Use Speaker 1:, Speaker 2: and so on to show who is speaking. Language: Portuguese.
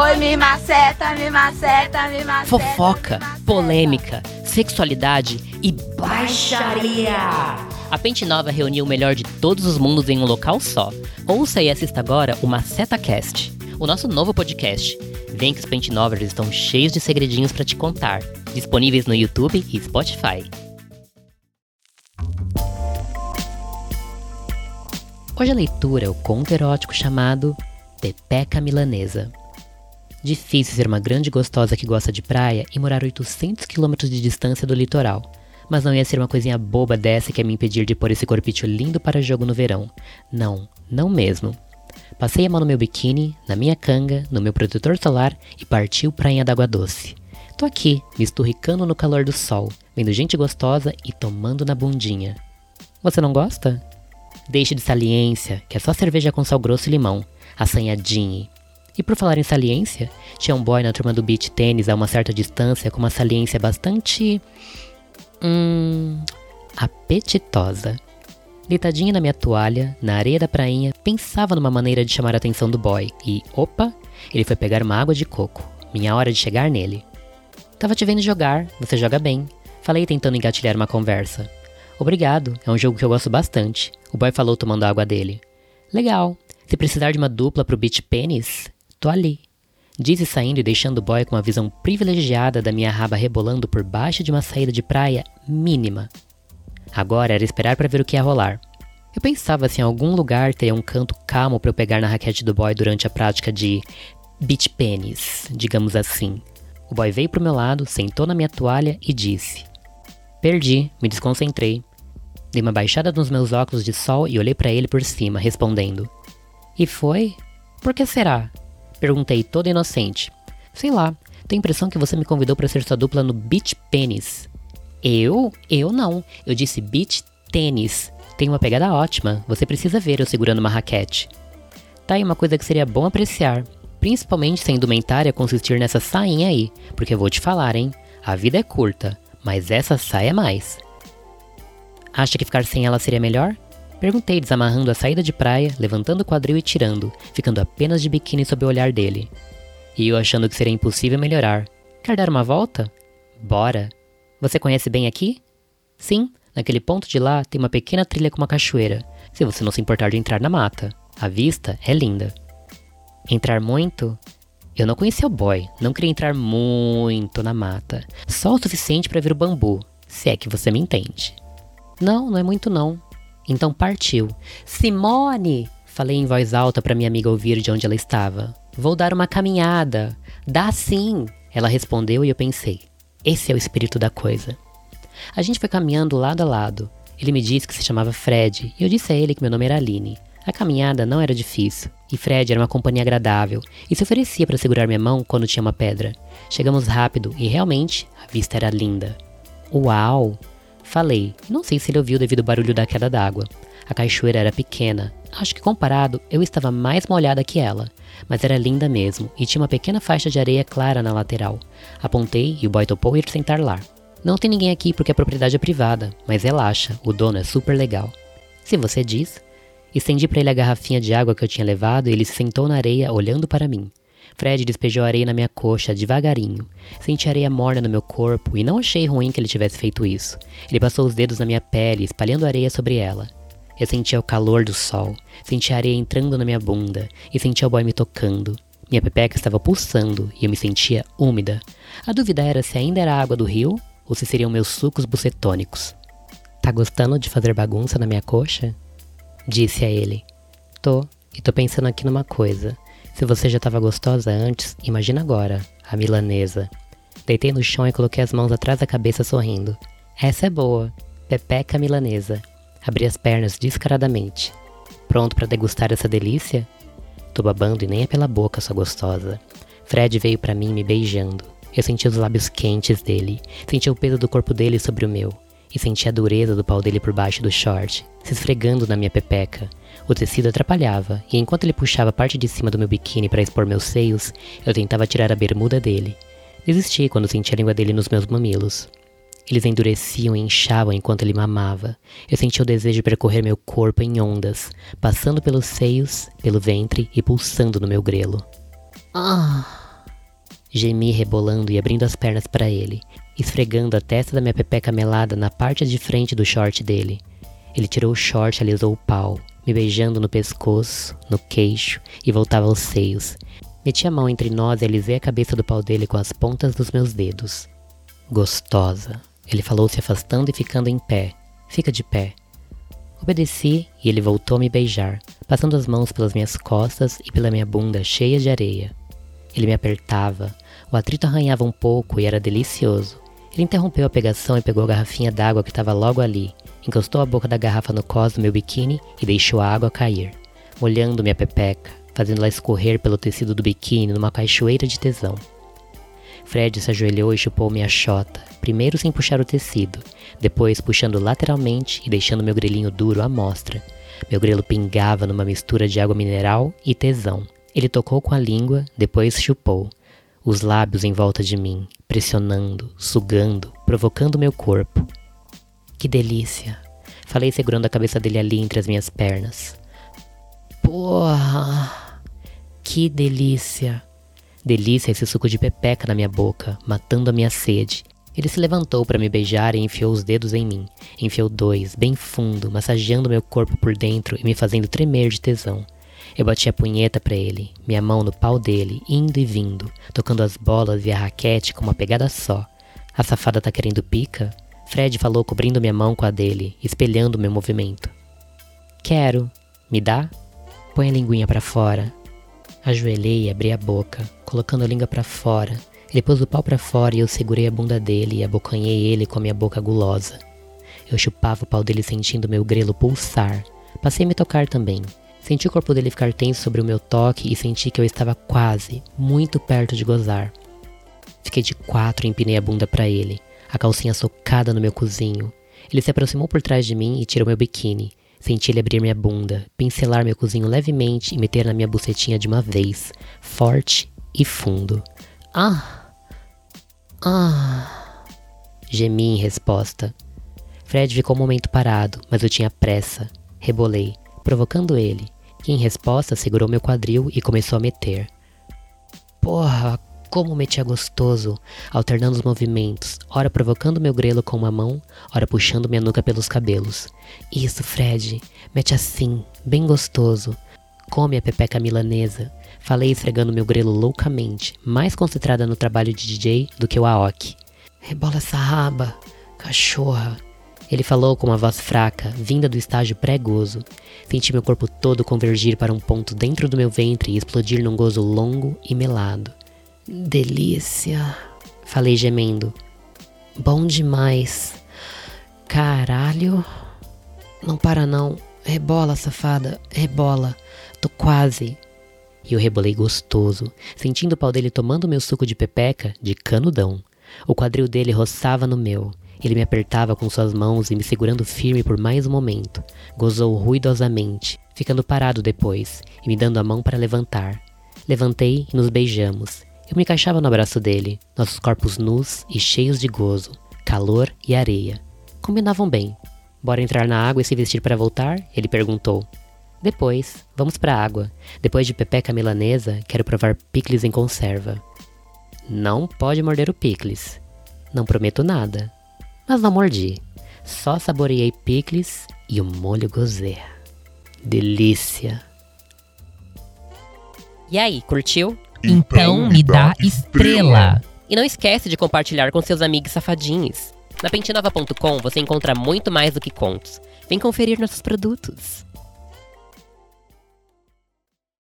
Speaker 1: Oi, me maceta, me maceta, me maceta.
Speaker 2: Fofoca, polêmica, sexualidade e baixaria. A Pente Nova reuniu o melhor de todos os mundos em um local só. Ouça e assista agora o Maceta Cast, o nosso novo podcast. Vem que os Pente Novas estão cheios de segredinhos para te contar, disponíveis no YouTube e Spotify. Hoje a leitura é o conto erótico chamado Pepeca Milanesa. Difícil ser uma grande gostosa que gosta de praia e morar 800 quilômetros de distância do litoral. Mas não ia ser uma coisinha boba dessa que ia me impedir de pôr esse corpite lindo para jogo no verão. Não, não mesmo. Passei a mão no meu biquíni, na minha canga, no meu protetor solar e partiu prainha d'água doce. Tô aqui, me esturricando no calor do sol, vendo gente gostosa e tomando na bundinha. Você não gosta? Deixe de saliência, que é só cerveja com sal grosso e limão, assanhadinho. E por falar em saliência, tinha um boy na turma do beach tênis a uma certa distância com uma saliência bastante. Hum. apetitosa. Deitadinha na minha toalha, na areia da prainha, pensava numa maneira de chamar a atenção do boy e, opa, ele foi pegar uma água de coco. Minha hora de chegar nele. Tava te vendo jogar, você joga bem. Falei tentando engatilhar uma conversa. Obrigado, é um jogo que eu gosto bastante. O boy falou tomando a água dele. Legal. Se precisar de uma dupla pro beach pênis, Tô ali. Disse saindo e deixando o boy com uma visão privilegiada da minha raba rebolando por baixo de uma saída de praia mínima. Agora era esperar para ver o que ia rolar. Eu pensava se em algum lugar teria um canto calmo para eu pegar na raquete do boy durante a prática de beach pênis, digamos assim. O boy veio pro meu lado, sentou na minha toalha e disse: Perdi, me desconcentrei. Dei uma baixada nos meus óculos de sol e olhei para ele por cima, respondendo: E foi? Por que será? Perguntei, toda inocente. Sei lá, tenho a impressão que você me convidou para ser sua dupla no beach pênis. Eu? Eu não. Eu disse beach tênis. Tem uma pegada ótima. Você precisa ver eu segurando uma raquete. Tá aí uma coisa que seria bom apreciar. Principalmente se a indumentária consistir nessa sainha aí. Porque eu vou te falar, hein? A vida é curta, mas essa saia é mais. Acha que ficar sem ela seria melhor? Perguntei, desamarrando a saída de praia, levantando o quadril e tirando, ficando apenas de biquíni sob o olhar dele. E eu achando que seria impossível melhorar. Quer dar uma volta? Bora! Você conhece bem aqui? Sim, naquele ponto de lá tem uma pequena trilha com uma cachoeira, se você não se importar de entrar na mata. A vista é linda. Entrar muito? Eu não conhecia o boy, não queria entrar muito na mata. Só o suficiente para ver o bambu, se é que você me entende. Não, não é muito não. Então partiu. Simone! Falei em voz alta para minha amiga ouvir de onde ela estava. Vou dar uma caminhada. Dá sim! Ela respondeu e eu pensei: esse é o espírito da coisa. A gente foi caminhando lado a lado. Ele me disse que se chamava Fred e eu disse a ele que meu nome era Aline. A caminhada não era difícil e Fred era uma companhia agradável e se oferecia para segurar minha mão quando tinha uma pedra. Chegamos rápido e realmente a vista era linda. Uau! Falei, não sei se ele ouviu devido ao barulho da queda d'água. A cachoeira era pequena, acho que comparado eu estava mais molhada que ela, mas era linda mesmo e tinha uma pequena faixa de areia clara na lateral. Apontei e o boy topou ir sentar lá. Não tem ninguém aqui porque a propriedade é privada, mas relaxa, o dono é super legal. Se você diz. Estendi para ele a garrafinha de água que eu tinha levado e ele se sentou na areia olhando para mim. Fred despejou areia na minha coxa devagarinho. Senti areia morna no meu corpo e não achei ruim que ele tivesse feito isso. Ele passou os dedos na minha pele, espalhando areia sobre ela. Eu sentia o calor do sol, senti a areia entrando na minha bunda e sentia o boy me tocando. Minha pepeca estava pulsando e eu me sentia úmida. A dúvida era se ainda era água do rio ou se seriam meus sucos bucetônicos. Tá gostando de fazer bagunça na minha coxa? Disse a ele. Tô, e tô pensando aqui numa coisa. Se você já estava gostosa antes, imagina agora, a milanesa. Deitei no chão e coloquei as mãos atrás da cabeça sorrindo. Essa é boa. Pepeca milanesa. Abri as pernas descaradamente. Pronto para degustar essa delícia? Tô babando e nem é pela boca, sua gostosa. Fred veio para mim me beijando. Eu senti os lábios quentes dele, senti o peso do corpo dele sobre o meu, e senti a dureza do pau dele por baixo do short, se esfregando na minha pepeca. O tecido atrapalhava, e enquanto ele puxava a parte de cima do meu biquíni para expor meus seios, eu tentava tirar a bermuda dele. Desisti quando senti a língua dele nos meus mamilos. Eles endureciam e inchavam enquanto ele mamava. Eu senti o desejo de percorrer meu corpo em ondas, passando pelos seios, pelo ventre e pulsando no meu grelo. Ah! Gemi rebolando e abrindo as pernas para ele, esfregando a testa da minha pepeca melada na parte de frente do short dele. Ele tirou o short e alisou o pau, me beijando no pescoço, no queixo e voltava aos seios. Meti a mão entre nós e alisei a cabeça do pau dele com as pontas dos meus dedos. Gostosa. Ele falou se afastando e ficando em pé. Fica de pé. Obedeci e ele voltou a me beijar, passando as mãos pelas minhas costas e pela minha bunda cheia de areia. Ele me apertava, o atrito arranhava um pouco e era delicioso. Ele interrompeu a pegação e pegou a garrafinha d'água que estava logo ali, encostou a boca da garrafa no cós do meu biquíni e deixou a água cair, molhando minha pepeca, fazendo-la escorrer pelo tecido do biquíni numa cachoeira de tesão. Fred se ajoelhou e chupou minha chota, primeiro sem puxar o tecido, depois puxando lateralmente e deixando meu grelhinho duro à mostra. Meu grelo pingava numa mistura de água mineral e tesão. Ele tocou com a língua, depois chupou. Os lábios em volta de mim, pressionando, sugando, provocando meu corpo. Que delícia! Falei segurando a cabeça dele ali entre as minhas pernas. Porra! Que delícia! Delícia esse suco de pepeca na minha boca, matando a minha sede. Ele se levantou para me beijar e enfiou os dedos em mim. Enfiou dois, bem fundo, massageando meu corpo por dentro e me fazendo tremer de tesão. Eu bati a punheta para ele, minha mão no pau dele, indo e vindo, tocando as bolas e a raquete com uma pegada só. A safada tá querendo pica? Fred falou cobrindo minha mão com a dele, espelhando meu movimento. Quero. Me dá? Põe a linguinha para fora. Ajoelhei e abri a boca, colocando a língua para fora, ele pôs o pau para fora e eu segurei a bunda dele e abocanhei ele com a minha boca gulosa. Eu chupava o pau dele sentindo meu grelo pulsar. Passei a me tocar também. Senti o corpo dele ficar tenso sobre o meu toque e senti que eu estava quase, muito perto de gozar. Fiquei de quatro e empinei a bunda para ele, a calcinha socada no meu cozinho. Ele se aproximou por trás de mim e tirou meu biquíni. Senti ele abrir minha bunda, pincelar meu cozinho levemente e meter na minha bucetinha de uma vez, forte e fundo. Ah! Ah! Gemi em resposta. Fred ficou um momento parado, mas eu tinha pressa. Rebolei, provocando ele, em resposta segurou meu quadril e começou a meter. Porra, como metia gostoso, alternando os movimentos, ora provocando meu grelo com uma mão, ora puxando minha nuca pelos cabelos. Isso, Fred, mete assim, bem gostoso. Come a pepeca milanesa, Falei esfregando meu grelo loucamente, mais concentrada no trabalho de DJ do que o Aoki. Rebola essa raba, cachorra. Ele falou com uma voz fraca, vinda do estágio pré-gozo. Senti meu corpo todo convergir para um ponto dentro do meu ventre e explodir num gozo longo e melado. Delícia, falei gemendo. Bom demais. Caralho. Não para não. Rebola, safada. Rebola. Tô quase. E eu rebolei gostoso, sentindo o pau dele tomando meu suco de pepeca de canudão. O quadril dele roçava no meu. Ele me apertava com suas mãos e me segurando firme por mais um momento. Gozou ruidosamente, ficando parado depois e me dando a mão para levantar. Levantei e nos beijamos. Eu me encaixava no abraço dele, nossos corpos nus e cheios de gozo, calor e areia. Combinavam bem. Bora entrar na água e se vestir para voltar? Ele perguntou. Depois, vamos para a água. Depois de pepeca milanesa, quero provar picles em conserva. Não pode morder o picles. Não prometo nada. Mas não mordi. Só saboreei picles e o molho gozé. Delícia.
Speaker 3: E aí, curtiu?
Speaker 4: Então me dá estrela.
Speaker 3: E não esquece de compartilhar com seus amigos safadinhos. Na pentinova.com você encontra muito mais do que contos. Vem conferir nossos produtos.